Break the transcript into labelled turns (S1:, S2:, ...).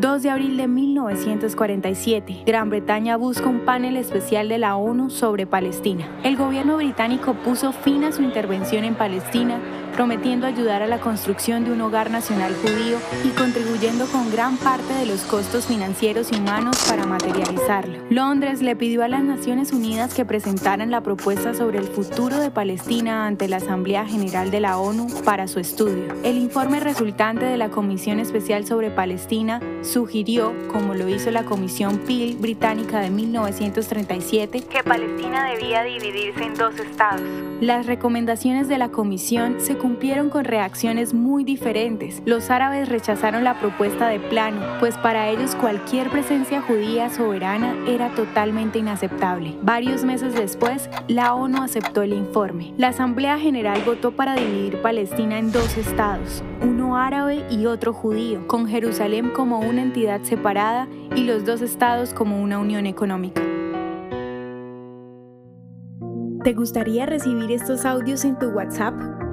S1: 2 de abril de 1947, Gran Bretaña busca un panel especial de la ONU sobre Palestina. El gobierno británico puso fin a su intervención en Palestina prometiendo ayudar a la construcción de un hogar nacional judío y contribuyendo con gran parte de los costos financieros y humanos para materializarlo. Londres le pidió a las Naciones Unidas que presentaran la propuesta sobre el futuro de Palestina ante la Asamblea General de la ONU para su estudio. El informe resultante de la Comisión Especial sobre Palestina sugirió, como lo hizo la Comisión Peel británica de 1937, que Palestina debía dividirse en dos estados. Las recomendaciones de la Comisión se cumplieron con reacciones muy diferentes. Los árabes rechazaron la propuesta de plano, pues para ellos cualquier presencia judía soberana era totalmente inaceptable. Varios meses después, la ONU aceptó el informe. La Asamblea General votó para dividir Palestina en dos estados, uno árabe y otro judío, con Jerusalén como una entidad separada y los dos estados como una unión económica. ¿Te gustaría recibir estos audios en tu WhatsApp?